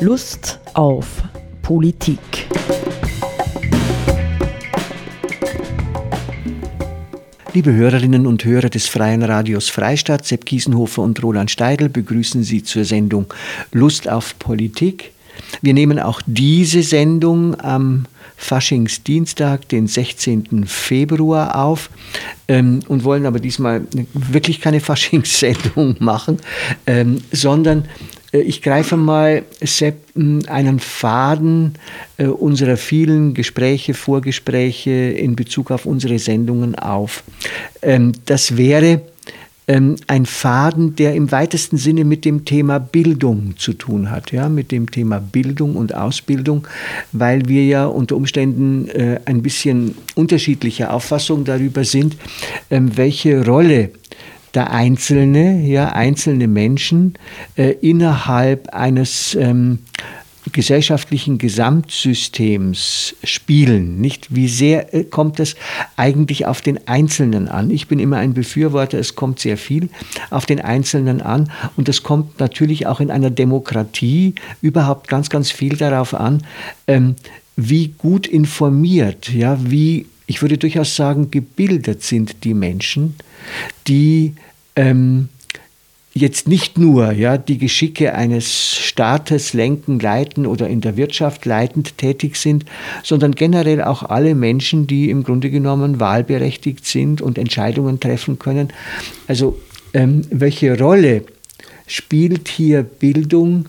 Lust auf Politik. Liebe Hörerinnen und Hörer des Freien Radios Freistadt, Sepp Kiesenhofer und Roland Steidl begrüßen Sie zur Sendung Lust auf Politik. Wir nehmen auch diese Sendung am Faschingsdienstag, den 16. Februar auf ähm, und wollen aber diesmal wirklich keine Faschingssendung machen, ähm, sondern ich greife mal Sepp, einen Faden äh, unserer vielen Gespräche, Vorgespräche in Bezug auf unsere Sendungen auf. Ähm, das wäre ähm, ein Faden, der im weitesten Sinne mit dem Thema Bildung zu tun hat, ja, mit dem Thema Bildung und Ausbildung, weil wir ja unter Umständen äh, ein bisschen unterschiedlicher Auffassung darüber sind, ähm, welche Rolle der Einzelne, ja, einzelne Menschen äh, innerhalb eines ähm, gesellschaftlichen Gesamtsystems spielen. Nicht wie sehr äh, kommt es eigentlich auf den Einzelnen an? Ich bin immer ein Befürworter, es kommt sehr viel auf den Einzelnen an und es kommt natürlich auch in einer Demokratie überhaupt ganz, ganz viel darauf an, ähm, wie gut informiert, ja, wie ich würde durchaus sagen, gebildet sind die Menschen, die ähm, jetzt nicht nur ja, die Geschicke eines Staates lenken, leiten oder in der Wirtschaft leitend tätig sind, sondern generell auch alle Menschen, die im Grunde genommen wahlberechtigt sind und Entscheidungen treffen können. Also ähm, welche Rolle spielt hier Bildung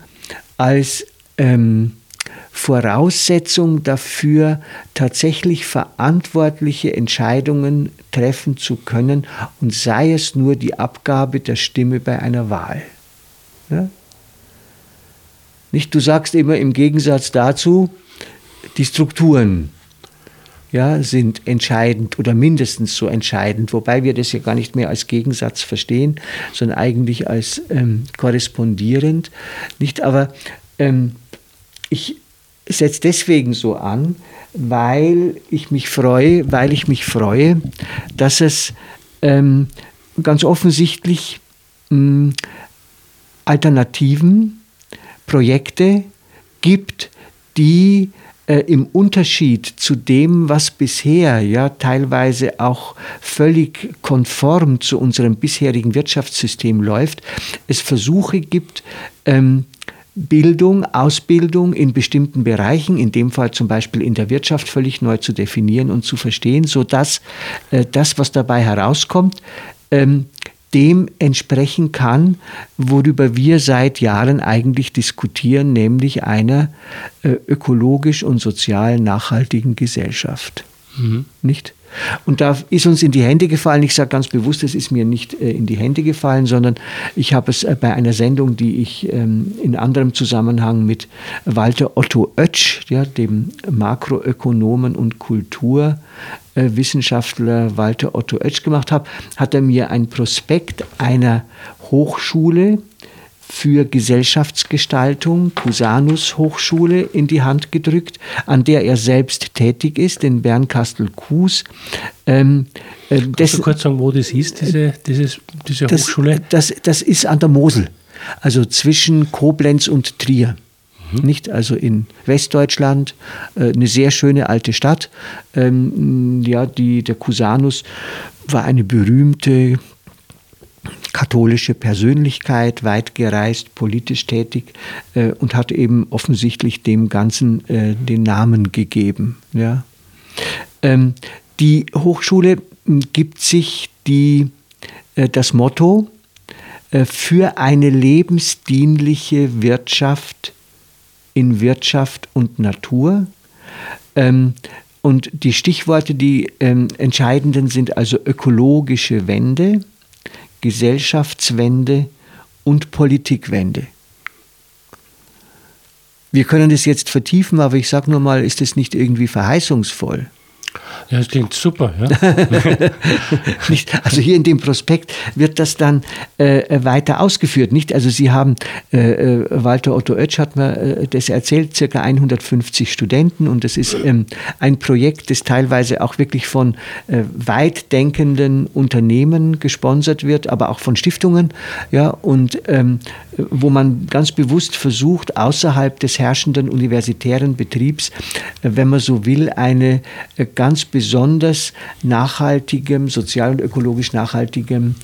als ähm, Voraussetzung dafür, tatsächlich verantwortliche Entscheidungen treffen zu können und sei es nur die Abgabe der Stimme bei einer Wahl. Ja? Nicht, du sagst immer im Gegensatz dazu, die Strukturen ja, sind entscheidend oder mindestens so entscheidend, wobei wir das ja gar nicht mehr als Gegensatz verstehen, sondern eigentlich als ähm, korrespondierend. Nicht, aber ähm, ich setze deswegen so an, weil ich mich freue, weil ich mich freue, dass es ähm, ganz offensichtlich ähm, Alternativen, Projekte gibt, die äh, im Unterschied zu dem, was bisher ja teilweise auch völlig konform zu unserem bisherigen Wirtschaftssystem läuft, es Versuche gibt, ähm, Bildung, Ausbildung in bestimmten Bereichen, in dem Fall zum Beispiel in der Wirtschaft, völlig neu zu definieren und zu verstehen, sodass äh, das, was dabei herauskommt, ähm, dem entsprechen kann, worüber wir seit Jahren eigentlich diskutieren, nämlich einer äh, ökologisch und sozial nachhaltigen Gesellschaft. Mhm. Nicht? Und da ist uns in die Hände gefallen, ich sage ganz bewusst, es ist mir nicht äh, in die Hände gefallen, sondern ich habe es äh, bei einer Sendung, die ich ähm, in anderem Zusammenhang mit Walter Otto Oetsch, ja, dem Makroökonomen und Kulturwissenschaftler Walter Otto Oetsch gemacht habe, hat er mir ein Prospekt einer Hochschule für Gesellschaftsgestaltung, Cusanus Hochschule, in die Hand gedrückt, an der er selbst tätig ist, in Bernkastel-Kues. Ähm, äh, Kannst das, du kurz sagen, wo das ist, diese, dieses, diese das, Hochschule? Das, das ist an der Mosel, also zwischen Koblenz und Trier. Mhm. Nicht also in Westdeutschland, äh, eine sehr schöne alte Stadt. Ähm, ja, die, der Cusanus war eine berühmte katholische Persönlichkeit, weit gereist, politisch tätig äh, und hat eben offensichtlich dem Ganzen äh, den Namen gegeben. Ja. Ähm, die Hochschule gibt sich die, äh, das Motto äh, für eine lebensdienliche Wirtschaft in Wirtschaft und Natur. Ähm, und die Stichworte, die ähm, entscheidenden sind also ökologische Wende, Gesellschaftswende und Politikwende. Wir können das jetzt vertiefen, aber ich sage nur mal, ist es nicht irgendwie verheißungsvoll? Ja, das klingt super. Ja. nicht? Also hier in dem Prospekt wird das dann äh, weiter ausgeführt. Nicht? Also Sie haben, äh, äh Walter Otto Oetsch hat mir äh, das erzählt, circa 150 Studenten und das ist ähm, ein Projekt, das teilweise auch wirklich von äh, weitdenkenden Unternehmen gesponsert wird, aber auch von Stiftungen. Ja, und ähm, wo man ganz bewusst versucht, außerhalb des herrschenden universitären Betriebs, äh, wenn man so will, eine ganz besonders nachhaltigem, sozial und ökologisch nachhaltigem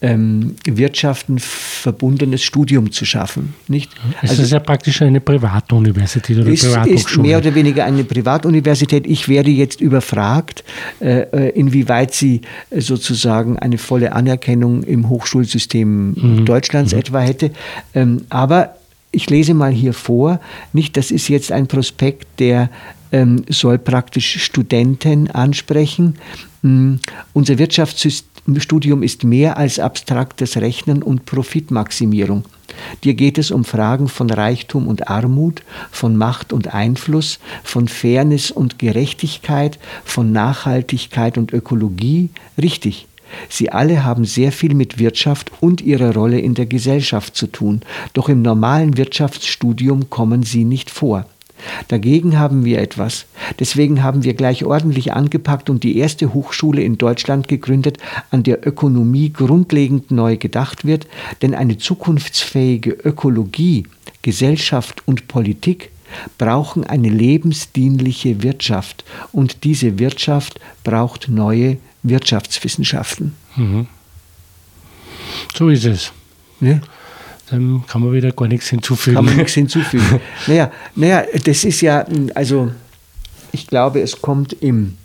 ähm, Wirtschaften verbundenes Studium zu schaffen. Nicht? Es also, ist ja praktisch eine Privatuniversität oder ist, ist mehr oder weniger eine Privatuniversität. Ich werde jetzt überfragt, äh, äh inwieweit sie äh, sozusagen eine volle Anerkennung im Hochschulsystem mhm. Deutschlands mhm. etwa hätte. Ähm, aber ich lese mal hier vor, nicht, das ist jetzt ein Prospekt, der ähm, soll praktisch Studenten ansprechen. Ähm, unser Wirtschaftsstudium ist mehr als abstraktes Rechnen und Profitmaximierung. Dir geht es um Fragen von Reichtum und Armut, von Macht und Einfluss, von Fairness und Gerechtigkeit, von Nachhaltigkeit und Ökologie. Richtig. Sie alle haben sehr viel mit Wirtschaft und ihrer Rolle in der Gesellschaft zu tun, doch im normalen Wirtschaftsstudium kommen sie nicht vor. Dagegen haben wir etwas. Deswegen haben wir gleich ordentlich angepackt und die erste Hochschule in Deutschland gegründet, an der Ökonomie grundlegend neu gedacht wird, denn eine zukunftsfähige Ökologie, Gesellschaft und Politik brauchen eine lebensdienliche Wirtschaft und diese Wirtschaft braucht neue Wirtschaftswissenschaften. Mhm. So ist es. Ja? Dann kann man wieder gar nichts hinzufügen. Kann man nichts hinzufügen. naja, naja, das ist ja, also ich glaube, es kommt im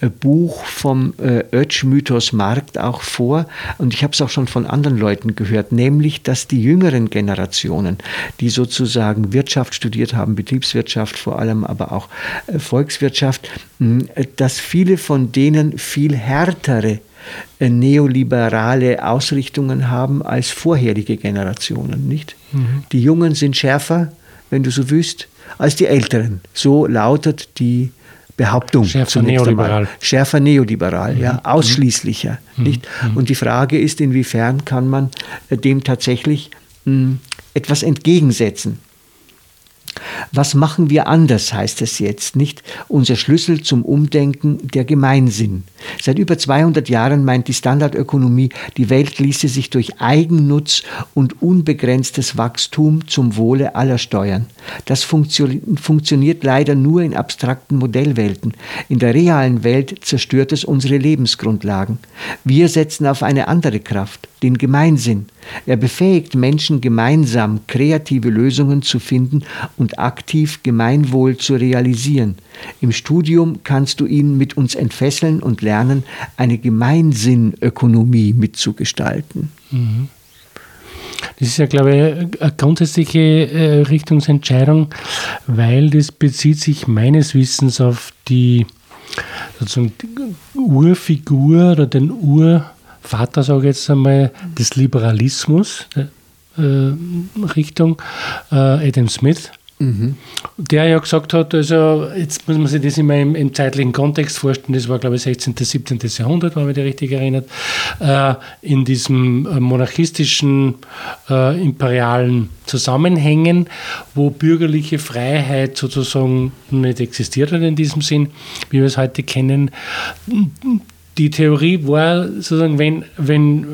äh, Buch vom äh, Oetsch-Mythos Markt auch vor und ich habe es auch schon von anderen Leuten gehört, nämlich, dass die jüngeren Generationen, die sozusagen Wirtschaft studiert haben, Betriebswirtschaft vor allem, aber auch äh, Volkswirtschaft, dass viele von denen viel härtere neoliberale Ausrichtungen haben als vorherige Generationen, nicht? Mhm. Die Jungen sind schärfer, wenn du so willst, als die Älteren. So lautet die Behauptung. Schärfer neoliberal. Einmal. Schärfer neoliberal, mhm. ja, ausschließlicher. Mhm. Nicht? Mhm. Und die Frage ist, inwiefern kann man äh, dem tatsächlich mh, etwas entgegensetzen. Was machen wir anders, heißt es jetzt, nicht? Unser Schlüssel zum Umdenken, der Gemeinsinn. Seit über 200 Jahren meint die Standardökonomie, die Welt ließe sich durch Eigennutz und unbegrenztes Wachstum zum Wohle aller steuern. Das funktioniert leider nur in abstrakten Modellwelten. In der realen Welt zerstört es unsere Lebensgrundlagen. Wir setzen auf eine andere Kraft, den Gemeinsinn. Er befähigt Menschen gemeinsam kreative Lösungen zu finden und aktiv Gemeinwohl zu realisieren. Im Studium kannst du ihn mit uns entfesseln und lernen, eine Gemeinsinnökonomie mitzugestalten. Mhm. Das ist ja, glaube ich, eine grundsätzliche äh, Richtungsentscheidung, weil das bezieht sich meines Wissens auf die sozusagen die Urfigur oder den Ur Vater, sage ich jetzt einmal, des Liberalismus, äh, Richtung äh, Adam Smith. Mhm. Der ja gesagt hat, also jetzt muss man sich das immer im, im, zeitlichen Kontext vorstellen, das war glaube ich 16., 17. Jahrhundert, wenn man mich richtig erinnert, äh, in diesem äh, monarchistischen, äh, imperialen Zusammenhängen, wo bürgerliche Freiheit sozusagen nicht existiert hat in diesem Sinn, wie wir es heute kennen die Theorie war sozusagen, wenn, wenn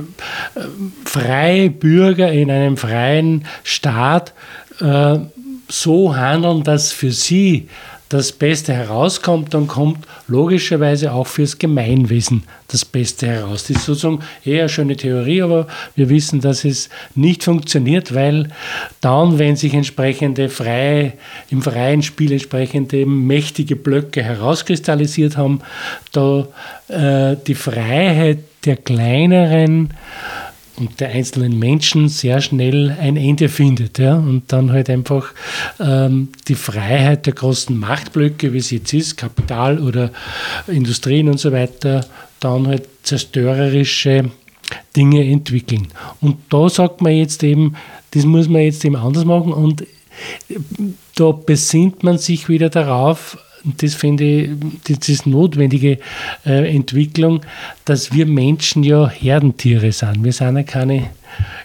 äh, freie Bürger in einem freien Staat äh, so handeln, dass für sie das Beste herauskommt, dann kommt logischerweise auch fürs Gemeinwesen das Beste heraus. Das ist sozusagen eher eine schöne Theorie, aber wir wissen, dass es nicht funktioniert, weil dann, wenn sich entsprechende freie, im freien Spiel entsprechende mächtige Blöcke herauskristallisiert haben, da äh, die Freiheit der kleineren und der einzelnen Menschen sehr schnell ein Ende findet. Ja? Und dann halt einfach ähm, die Freiheit der großen Machtblöcke, wie es jetzt ist, Kapital oder Industrien und so weiter, dann halt zerstörerische Dinge entwickeln. Und da sagt man jetzt eben, das muss man jetzt eben anders machen und da besinnt man sich wieder darauf, das finde ich, das ist notwendige äh, Entwicklung, dass wir Menschen ja Herdentiere sind. Wir sind ja keine,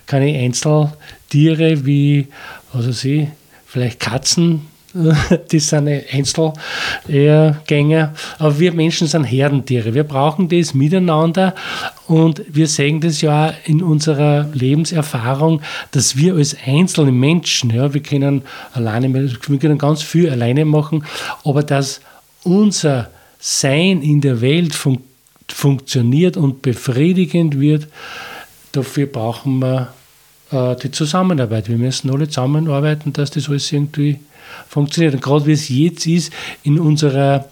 keine Einzeltiere wie, was weiß ich, vielleicht Katzen, das sind Einzelgänger, aber wir Menschen sind Herdentiere. Wir brauchen das miteinander und wir sehen das ja in unserer Lebenserfahrung, dass wir als einzelne Menschen, ja, wir können alleine, wir können ganz viel alleine machen, aber dass unser Sein in der Welt fun funktioniert und befriedigend wird, dafür brauchen wir äh, die Zusammenarbeit. Wir müssen alle zusammenarbeiten, dass das alles irgendwie funktioniert. Und gerade wie es jetzt ist in unserer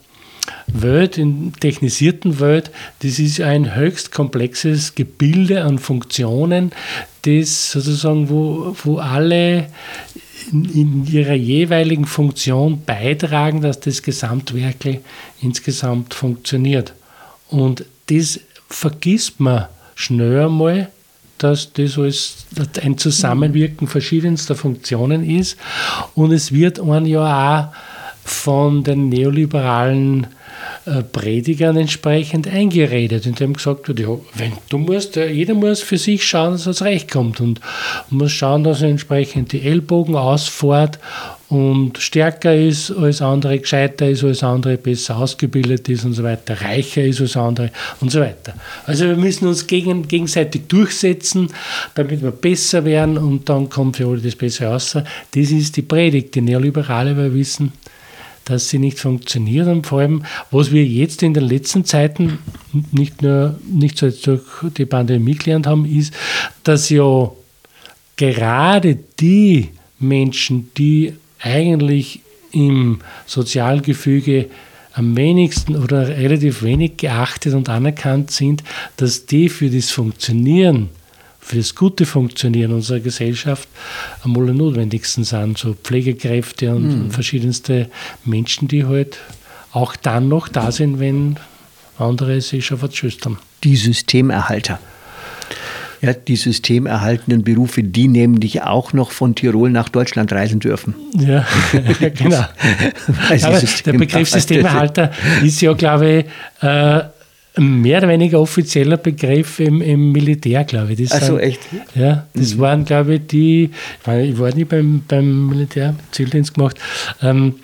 Welt, in technisierten Welt, das ist ein höchst komplexes Gebilde an Funktionen, das sozusagen, wo, wo alle in, in ihrer jeweiligen Funktion beitragen, dass das Gesamtwerk insgesamt funktioniert. Und das vergisst man schnell einmal, dass das alles ein Zusammenwirken verschiedenster Funktionen ist. Und es wird ein Jahr auch von den neoliberalen äh, Predigern entsprechend eingeredet, indem gesagt wird, ja, wenn du musst, jeder muss für sich schauen, dass es recht kommt und muss schauen, dass er entsprechend die Ellbogen ausfährt und stärker ist als andere, gescheiter ist als andere, besser ausgebildet ist und so weiter, reicher ist als andere und so weiter. Also wir müssen uns gegen, gegenseitig durchsetzen, damit wir besser werden und dann kommt für alle das Bessere raus. Das ist die Predigt, die Neoliberale, weil wissen, dass sie nicht funktioniert und vor allem, was wir jetzt in den letzten Zeiten nicht nur nicht so durch die Pandemie gelernt haben, ist, dass ja gerade die Menschen, die eigentlich im Sozialgefüge am wenigsten oder relativ wenig geachtet und anerkannt sind, dass die für das Funktionieren, für das gute Funktionieren unserer Gesellschaft am notwendigsten sind. So Pflegekräfte und mhm. verschiedenste Menschen, die halt auch dann noch da sind, wenn andere sich schon vertschüstern. Die Systemerhalter. Ja, die systemerhaltenden Berufe, die nämlich auch noch von Tirol nach Deutschland reisen dürfen. Ja, genau. Aber der Begriff Systemerhalter ist ja, glaube ich, äh, mehr oder weniger offizieller Begriff im, im Militär, glaube ich. Das also echt? Ja, das mhm. waren, glaube ich, die, ich war nicht beim, beim Militär, Zieldienst gemacht, ähm,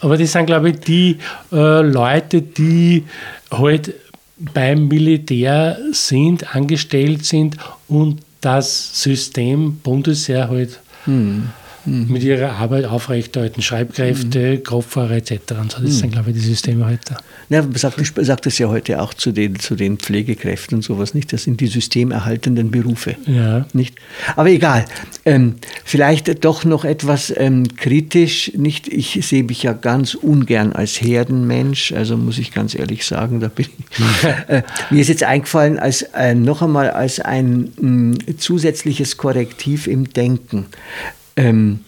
aber das sind, glaube ich, die äh, Leute, die halt beim Militär sind, angestellt sind und das System Bundesheer halt hm mhm. mit ihrer Arbeit aufrechterhalten, Schreibkräfte, mhm. Kopffahrer etc. Und so, das mhm. sind, glaube ich, die Systeme heute. Ja, man sagt, sagt es ja heute auch zu den, zu den Pflegekräften und sowas nicht. Das sind die systemerhaltenden Berufe. Ja. Nicht? Aber egal. Ähm, vielleicht doch noch etwas ähm, kritisch. Nicht? Ich sehe mich ja ganz ungern als Herdenmensch, also muss ich ganz ehrlich sagen, da bin ich. äh, mir ist jetzt eingefallen, als äh, noch einmal als ein mh, zusätzliches Korrektiv im Denken. Ähm,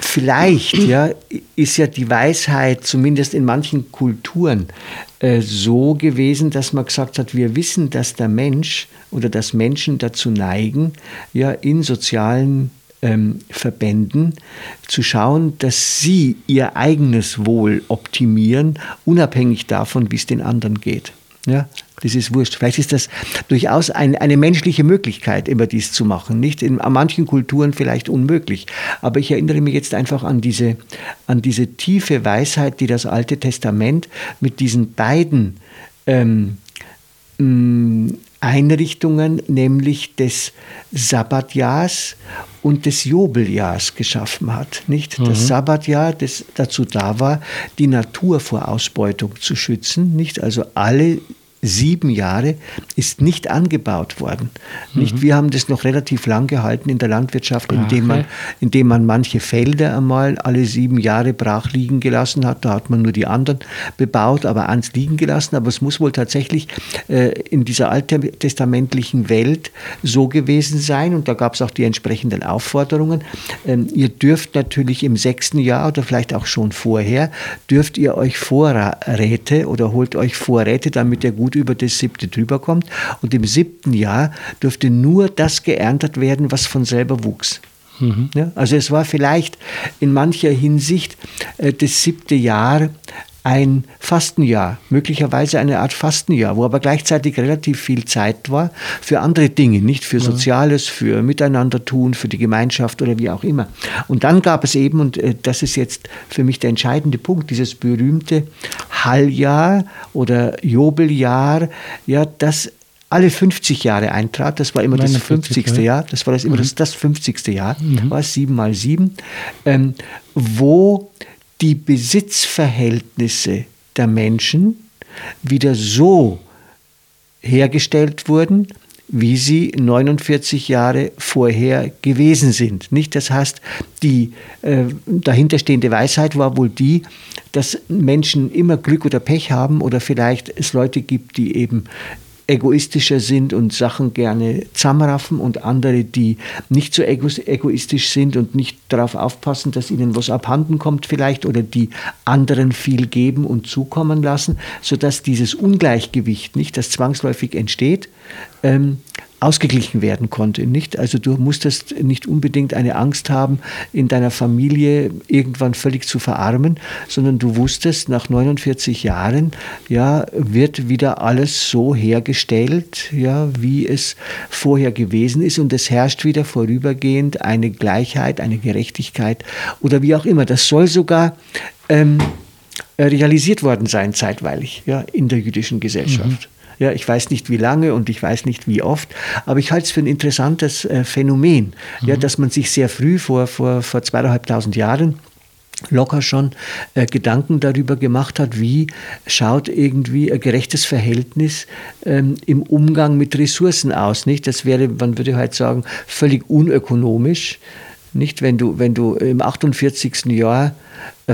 vielleicht ja, ist ja die Weisheit, zumindest in manchen Kulturen, äh, so gewesen, dass man gesagt hat, wir wissen, dass der Mensch oder dass Menschen dazu neigen, ja, in sozialen ähm, Verbänden zu schauen, dass sie ihr eigenes Wohl optimieren, unabhängig davon, wie es den anderen geht. Ja, das ist wurscht. Vielleicht ist das durchaus ein, eine menschliche Möglichkeit, immer dies zu machen. Nicht in manchen Kulturen vielleicht unmöglich. Aber ich erinnere mich jetzt einfach an diese, an diese tiefe Weisheit, die das Alte Testament mit diesen beiden ähm, mm, Einrichtungen, nämlich des Sabbatjahrs und des Jobeljahrs geschaffen hat. Nicht? Das mhm. Sabbatjahr, das dazu da war, die Natur vor Ausbeutung zu schützen. Nicht? Also alle sieben Jahre ist nicht angebaut worden. Mhm. Nicht, wir haben das noch relativ lang gehalten in der Landwirtschaft, indem man, indem man manche Felder einmal alle sieben Jahre brach liegen gelassen hat. Da hat man nur die anderen bebaut, aber eins liegen gelassen. Aber es muss wohl tatsächlich äh, in dieser alttestamentlichen Welt so gewesen sein. Und da gab es auch die entsprechenden Aufforderungen. Ähm, ihr dürft natürlich im sechsten Jahr oder vielleicht auch schon vorher, dürft ihr euch Vorräte oder holt euch Vorräte, damit ihr gut über das siebte drüber kommt. Und im siebten Jahr dürfte nur das geerntet werden, was von selber wuchs. Mhm. Ja, also es war vielleicht in mancher Hinsicht äh, das siebte Jahr ein Fastenjahr, möglicherweise eine Art Fastenjahr, wo aber gleichzeitig relativ viel Zeit war für andere Dinge, nicht für Soziales, für Miteinander tun, für die Gemeinschaft oder wie auch immer. Und dann gab es eben, und äh, das ist jetzt für mich der entscheidende Punkt, dieses berühmte Halljahr oder Jobeljahr, ja, das alle 50 Jahre eintrat. Das war immer das 50. Jahr. Das war das immer mhm. das, das 50. Jahr. Mhm. War es 7 mal 7. Ähm, wo die Besitzverhältnisse der Menschen wieder so hergestellt wurden, wie sie 49 Jahre vorher gewesen sind. Nicht? Das heißt, die äh, dahinterstehende Weisheit war wohl die, dass Menschen immer Glück oder Pech haben oder vielleicht es Leute gibt, die eben egoistischer sind und Sachen gerne zusammenraffen und andere, die nicht so egoistisch sind und nicht darauf aufpassen, dass ihnen was abhanden kommt vielleicht oder die anderen viel geben und zukommen lassen, sodass dieses Ungleichgewicht nicht, das zwangsläufig entsteht, ähm, ausgeglichen werden konnte. Nicht? Also du musstest nicht unbedingt eine Angst haben, in deiner Familie irgendwann völlig zu verarmen, sondern du wusstest, nach 49 Jahren ja, wird wieder alles so hergestellt, ja, wie es vorher gewesen ist und es herrscht wieder vorübergehend eine Gleichheit, eine Gerechtigkeit oder wie auch immer. Das soll sogar ähm, realisiert worden sein zeitweilig ja, in der jüdischen Gesellschaft. Mhm. Ja, ich weiß nicht wie lange und ich weiß nicht wie oft, aber ich halte es für ein interessantes äh, Phänomen, mhm. ja, dass man sich sehr früh vor, vor, vor zweieinhalbtausend Jahren locker schon äh, Gedanken darüber gemacht hat, wie schaut irgendwie ein gerechtes Verhältnis ähm, im Umgang mit Ressourcen aus. Nicht? Das wäre, man würde halt sagen, völlig unökonomisch. Nicht, wenn du, wenn du im 48. Jahr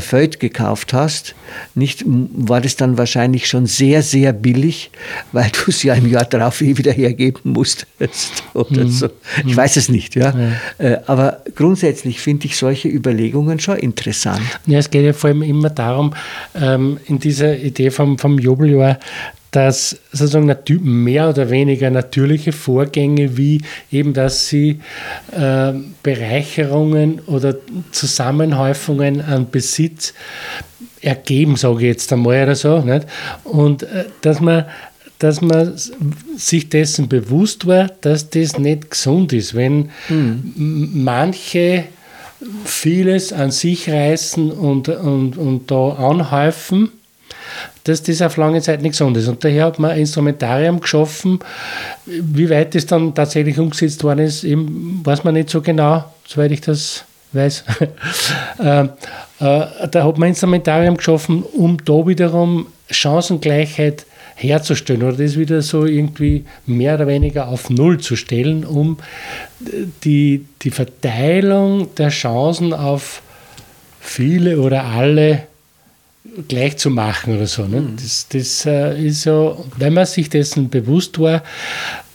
Feld gekauft hast, nicht, war das dann wahrscheinlich schon sehr, sehr billig, weil du es ja im Jahr darauf eh wieder hergeben musstest oder mhm. so. Ich mhm. weiß es nicht, ja. ja. Äh, aber grundsätzlich finde ich solche Überlegungen schon interessant. Ja, es geht ja vor allem immer darum, ähm, in dieser Idee vom, vom Jubeljahr, dass sozusagen mehr oder weniger natürliche Vorgänge wie eben, dass sie äh, Bereicherungen oder Zusammenhäufungen an Besitz ergeben, sage ich jetzt einmal oder so. Nicht? Und äh, dass man dass man sich dessen bewusst war, dass das nicht gesund ist. Wenn mhm. manche vieles an sich reißen und, und, und da anhäufen, dass das auf lange Zeit nicht gesund ist. Und daher hat man ein Instrumentarium geschaffen. Wie weit das dann tatsächlich umgesetzt worden ist, eben, weiß man nicht so genau, soweit ich das weiß. äh, äh, da hat man ein Instrumentarium geschaffen, um da wiederum Chancengleichheit herzustellen oder das wieder so irgendwie mehr oder weniger auf Null zu stellen, um die, die Verteilung der Chancen auf viele oder alle gleich zu machen oder so. Ne? Mhm. Das, das äh, ist so, wenn man sich dessen bewusst war,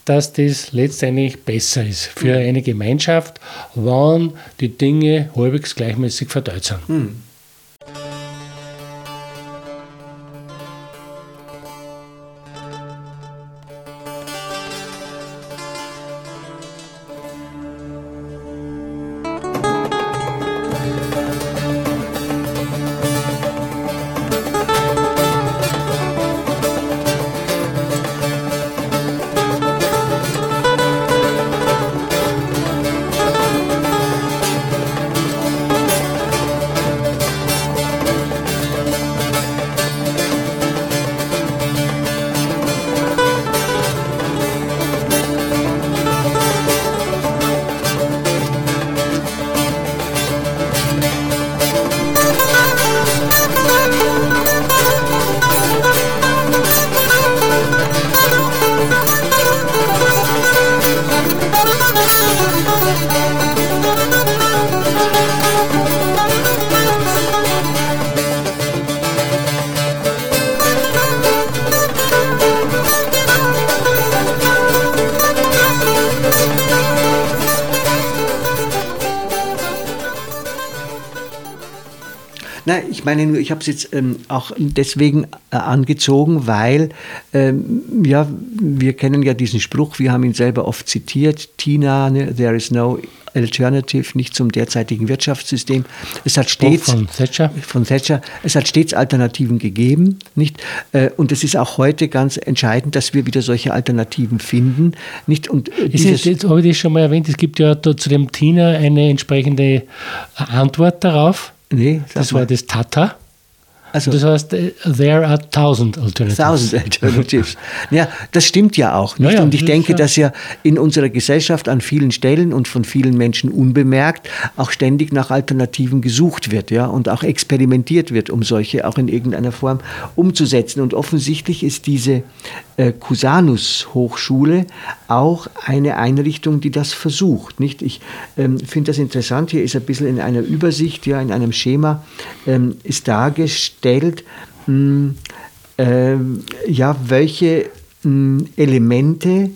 dass das letztendlich besser ist für mhm. eine Gemeinschaft, wann die Dinge halbwegs gleichmäßig verteilt sind. Mhm. Meine nur, ich habe es jetzt ähm, auch deswegen äh, angezogen, weil ähm, ja, wir kennen ja diesen Spruch, wir haben ihn selber oft zitiert, Tina, ne, there is no alternative, nicht zum derzeitigen Wirtschaftssystem. Es hat stets von Thatcher. von Thatcher, es hat stets Alternativen gegeben, nicht? Äh, und es ist auch heute ganz entscheidend, dass wir wieder solche Alternativen finden, nicht? Und äh, ist jetzt habe ich das schon mal erwähnt, es gibt ja zu dem Tina eine entsprechende Antwort darauf. Nee, das war das Tata. Also, das heißt, there are thousand alternatives. Thousand alternatives. ja, das stimmt ja auch. Nicht? Ja, ja, und ich denke, ja. dass ja in unserer Gesellschaft an vielen Stellen und von vielen Menschen unbemerkt auch ständig nach Alternativen gesucht wird, ja, und auch experimentiert wird, um solche auch in irgendeiner Form umzusetzen. Und offensichtlich ist diese Cusanus Hochschule auch eine Einrichtung, die das versucht. Nicht? Ich ähm, finde das interessant. Hier ist ein bisschen in einer Übersicht, ja, in einem Schema ähm, ist dargestellt, mh, hm, äh, ja, welche mh, hm, Elemente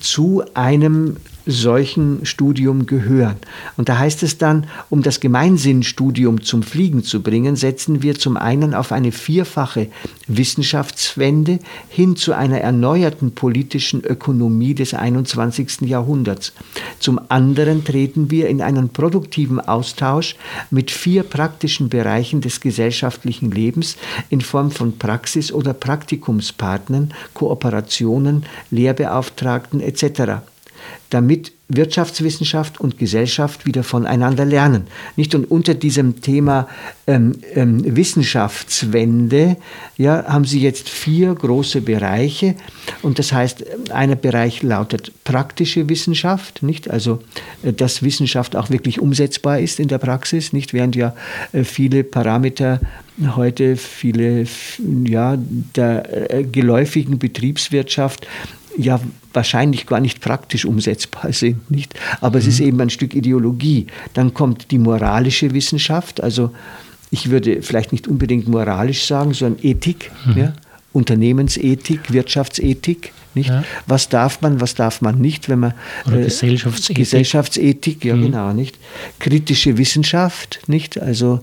zu einem solchen Studium gehören. Und da heißt es dann, um das Gemeinsinnstudium zum Fliegen zu bringen, setzen wir zum einen auf eine vierfache Wissenschaftswende hin zu einer erneuerten politischen Ökonomie des 21. Jahrhunderts. Zum anderen treten wir in einen produktiven Austausch mit vier praktischen Bereichen des gesellschaftlichen Lebens in Form von Praxis- oder Praktikumspartnern, Kooperationen, Lehrbeauftragten etc damit Wirtschaftswissenschaft und Gesellschaft wieder voneinander lernen. Nicht? Und unter diesem Thema ähm, ähm, Wissenschaftswende ja, haben Sie jetzt vier große Bereiche. Und das heißt, einer Bereich lautet praktische Wissenschaft, nicht? also äh, dass Wissenschaft auch wirklich umsetzbar ist in der Praxis, nicht? während ja äh, viele Parameter heute, viele ja, der äh, geläufigen Betriebswirtschaft ja wahrscheinlich gar nicht praktisch umsetzbar sind, nicht? Aber mhm. es ist mhm. eben ein Stück Ideologie. Dann kommt die moralische Wissenschaft, also ich würde vielleicht nicht unbedingt moralisch sagen, sondern Ethik, mhm. ja? Unternehmensethik, Wirtschaftsethik. Nicht? Ja. Was darf man, was darf man nicht, wenn man Oder äh, Gesellschaftsethik. Gesellschaftsethik, ja mhm. genau, nicht? Kritische Wissenschaft, nicht? Also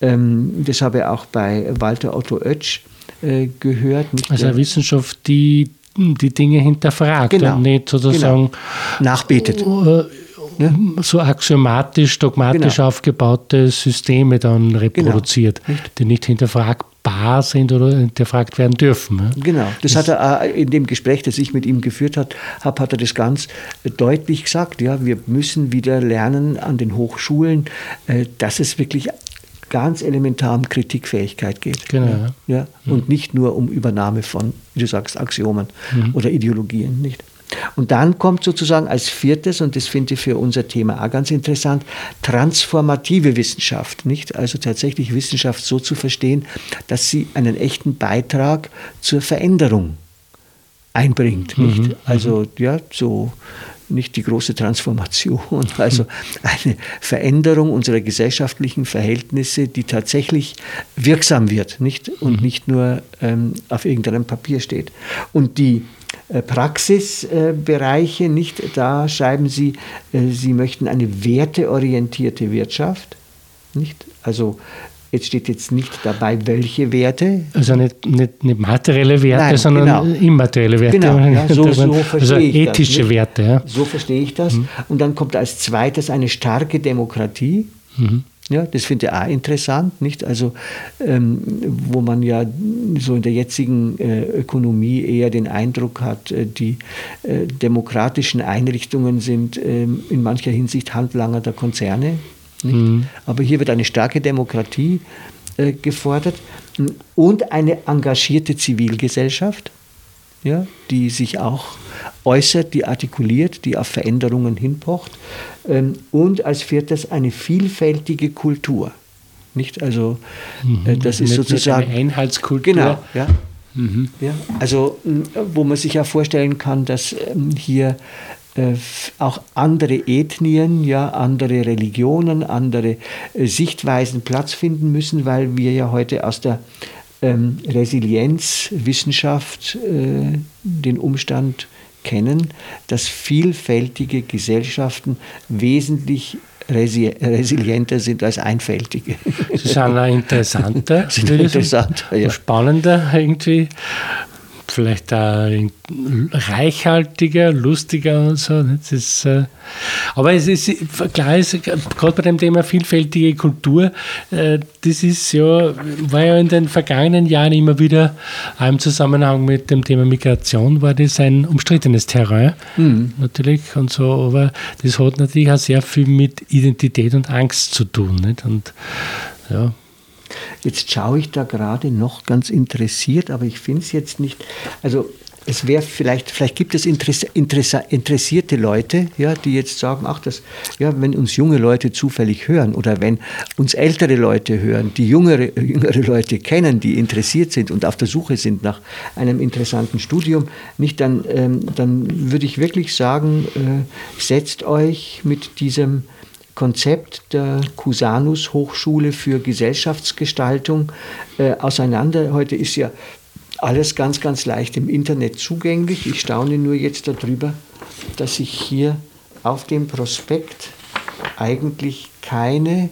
ähm, das habe ich auch bei Walter Otto Oetsch äh, gehört. Nicht? Also eine Wissenschaft, die die Dinge hinterfragt genau. und nicht sozusagen genau. nachbetet. Äh, so axiomatisch, dogmatisch genau. aufgebaute Systeme dann reproduziert, genau. die nicht hinterfragbar sind oder hinterfragt werden dürfen. Genau, das, das hat er in dem Gespräch, das ich mit ihm geführt habe, hat er das ganz deutlich gesagt. Ja, wir müssen wieder lernen an den Hochschulen, äh, dass es wirklich ganz elementar um Kritikfähigkeit geht. Genau. Ja, ja? Mhm. Und nicht nur um Übernahme von, wie du sagst, Axiomen mhm. oder Ideologien. Nicht? Und dann kommt sozusagen als viertes, und das finde ich für unser Thema auch ganz interessant, transformative Wissenschaft. Nicht? Also tatsächlich Wissenschaft so zu verstehen, dass sie einen echten Beitrag zur Veränderung einbringt. Nicht? Mhm. Also ja, so nicht die große Transformation, also eine Veränderung unserer gesellschaftlichen Verhältnisse, die tatsächlich wirksam wird, nicht und mhm. nicht nur ähm, auf irgendeinem Papier steht. Und die äh, Praxisbereiche, äh, nicht da schreiben Sie, äh, Sie möchten eine werteorientierte Wirtschaft, nicht? Also Jetzt steht jetzt nicht dabei, welche Werte. Also nicht, nicht, nicht materielle Werte, Nein, sondern genau. immaterielle Werte. Genau, ja, so, so verstehe also ich ethische das, Werte. Ja. So verstehe ich das. Mhm. Und dann kommt als zweites eine starke Demokratie. Mhm. Ja, das finde ich auch interessant, nicht? Also, ähm, wo man ja so in der jetzigen äh, Ökonomie eher den Eindruck hat, äh, die äh, demokratischen Einrichtungen sind ähm, in mancher Hinsicht Handlanger der Konzerne. Mhm. Aber hier wird eine starke Demokratie äh, gefordert und eine engagierte Zivilgesellschaft, ja, die sich auch äußert, die artikuliert, die auf Veränderungen hinpocht. Ähm, und als viertes eine vielfältige Kultur. Nicht? Also äh, mhm. das ist nicht, sozusagen eine Einheitskultur. Genau, ja. Mhm. ja. Also wo man sich ja vorstellen kann, dass ähm, hier auch andere Ethnien, ja, andere Religionen, andere äh, Sichtweisen Platz finden müssen, weil wir ja heute aus der ähm, Resilienzwissenschaft äh, den Umstand kennen, dass vielfältige Gesellschaften wesentlich resi resilienter sind als einfältige. Sie sind auch interessanter, sind interessanter ja. spannender irgendwie vielleicht auch reichhaltiger, lustiger und so. Das ist, äh, aber es ist klar, ist, gerade bei dem Thema vielfältige Kultur, äh, das ist ja, war ja in den vergangenen Jahren immer wieder, im Zusammenhang mit dem Thema Migration, war das ein umstrittenes Terrain, mhm. natürlich und so, aber das hat natürlich auch sehr viel mit Identität und Angst zu tun. Nicht? Und ja, Jetzt schaue ich da gerade noch ganz interessiert, aber ich finde es jetzt nicht. Also es wäre vielleicht, vielleicht gibt es Interess, Interess, interessierte Leute, ja, die jetzt sagen, ach, das, ja, wenn uns junge Leute zufällig hören oder wenn uns ältere Leute hören, die jüngere, jüngere Leute kennen, die interessiert sind und auf der Suche sind nach einem interessanten Studium, nicht, dann, ähm, dann würde ich wirklich sagen, äh, setzt euch mit diesem Konzept der Cusanus Hochschule für Gesellschaftsgestaltung äh, auseinander. Heute ist ja alles ganz, ganz leicht im Internet zugänglich. Ich staune nur jetzt darüber, dass ich hier auf dem Prospekt eigentlich keine,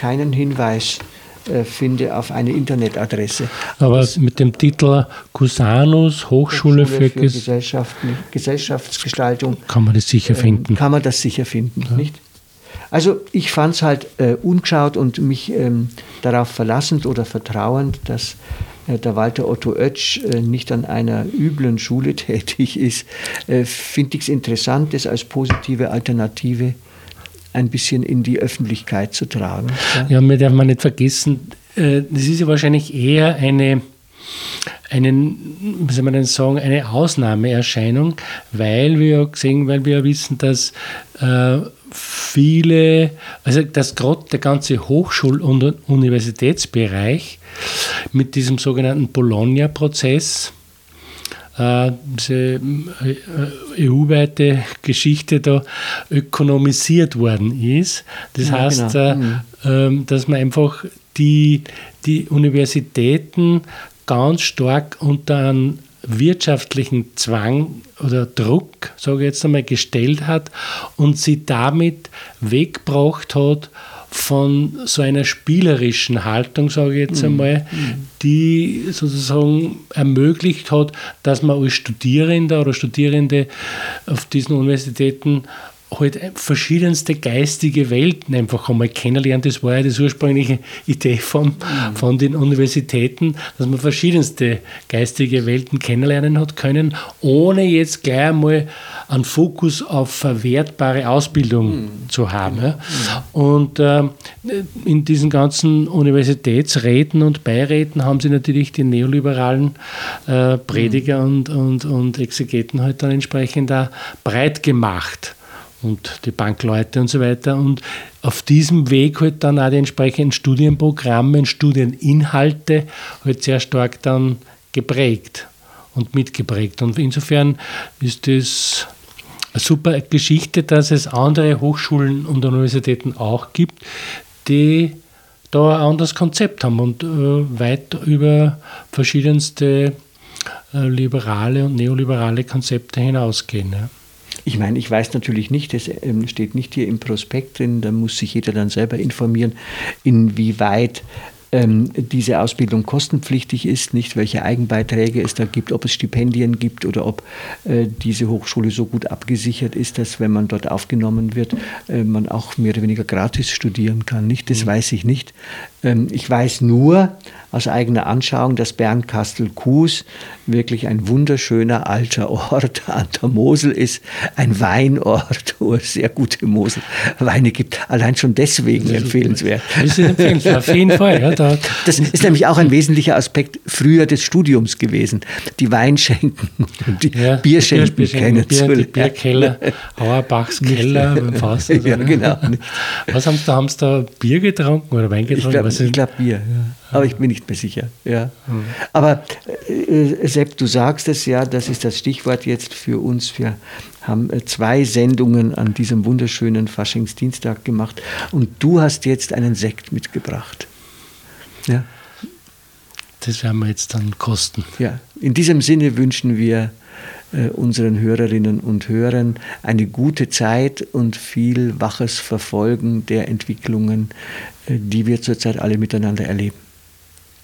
keinen Hinweis äh, finde auf eine Internetadresse. Aber das mit dem Titel Cusanus Hochschule, Hochschule für, für Gesellschaftsgestaltung kann man das sicher finden. Äh, kann man das sicher finden, ja. nicht? Also ich fand es halt äh, ungeschaut und mich ähm, darauf verlassend oder vertrauend, dass äh, der Walter Otto Oetsch äh, nicht an einer üblen Schule tätig ist, äh, finde ich es interessant, das als positive Alternative ein bisschen in die Öffentlichkeit zu tragen. Ja, ja mir darf man nicht vergessen, äh, das ist ja wahrscheinlich eher eine einen, wie soll man denn sagen, eine Ausnahmeerscheinung, weil wir ja gesehen, weil wir ja wissen, dass äh, viele, also dass gerade der ganze Hochschul- und Universitätsbereich mit diesem sogenannten Bologna-Prozess, äh, diese äh, EU-weite Geschichte da ökonomisiert worden ist. Das ja, heißt, genau. äh. Ähm, dass man einfach die, die Universitäten ganz stark unter einen wirtschaftlichen Zwang oder Druck, sage ich jetzt einmal, gestellt hat und sie damit weggebracht hat von so einer spielerischen Haltung, sage ich jetzt mhm. einmal, die sozusagen ermöglicht hat, dass man als Studierender oder Studierende auf diesen Universitäten halt verschiedenste geistige Welten einfach einmal kennenlernt. Das war ja die ursprüngliche Idee von, mhm. von den Universitäten, dass man verschiedenste geistige Welten kennenlernen hat können, ohne jetzt gleich einmal einen Fokus auf verwertbare Ausbildung mhm. zu haben. Ja. Mhm. Und äh, in diesen ganzen Universitätsräten und Beiräten haben sie natürlich die neoliberalen äh, Prediger mhm. und, und, und Exegeten halt dann entsprechend auch breit gemacht und die Bankleute und so weiter. Und auf diesem Weg halt dann auch die entsprechenden Studienprogramme Studieninhalte halt sehr stark dann geprägt und mitgeprägt. Und insofern ist das eine super Geschichte, dass es andere Hochschulen und Universitäten auch gibt, die da ein anderes Konzept haben und äh, weit über verschiedenste äh, liberale und neoliberale Konzepte hinausgehen. Ja. Ich meine, ich weiß natürlich nicht, das ähm, steht nicht hier im Prospekt drin, da muss sich jeder dann selber informieren, inwieweit ähm, diese Ausbildung kostenpflichtig ist, nicht welche Eigenbeiträge es da gibt, ob es Stipendien gibt oder ob äh, diese Hochschule so gut abgesichert ist, dass wenn man dort aufgenommen wird, äh, man auch mehr oder weniger gratis studieren kann. Nicht, das mhm. weiß ich nicht. Ähm, ich weiß nur aus eigener Anschauung, dass Bernkastel-Kues wirklich ein wunderschöner alter Ort an der Mosel ist, ein Weinort, wo es sehr gute Moselweine gibt. Allein schon deswegen empfehlenswert. Das ist empfehlenswert, auf jeden Fall. Ja, da. Das ist nämlich auch ein wesentlicher Aspekt früher des Studiums gewesen, die Weinschenken und die ja, Bierschenken Bier, kennenzulernen. Die Bierkeller, Auerbachs Keller Faust. ja, genau. Was haben Sie da? Haben Sie da Bier getrunken oder Wein getrunken? Ich glaube glaub Bier, ja. aber ich bin nicht mehr sicher. Ja. Mhm. Aber äh, Sepp, du sagst es ja, das ist das Stichwort jetzt für uns. Wir haben äh, zwei Sendungen an diesem wunderschönen Faschingsdienstag gemacht und du hast jetzt einen Sekt mitgebracht. Ja. Das werden wir jetzt dann kosten. Ja, in diesem Sinne wünschen wir unseren Hörerinnen und Hörern eine gute Zeit und viel waches Verfolgen der Entwicklungen, äh, die wir zurzeit alle miteinander erleben.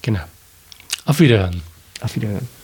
Genau. Auf Wiederhören. Auf Wiederhören.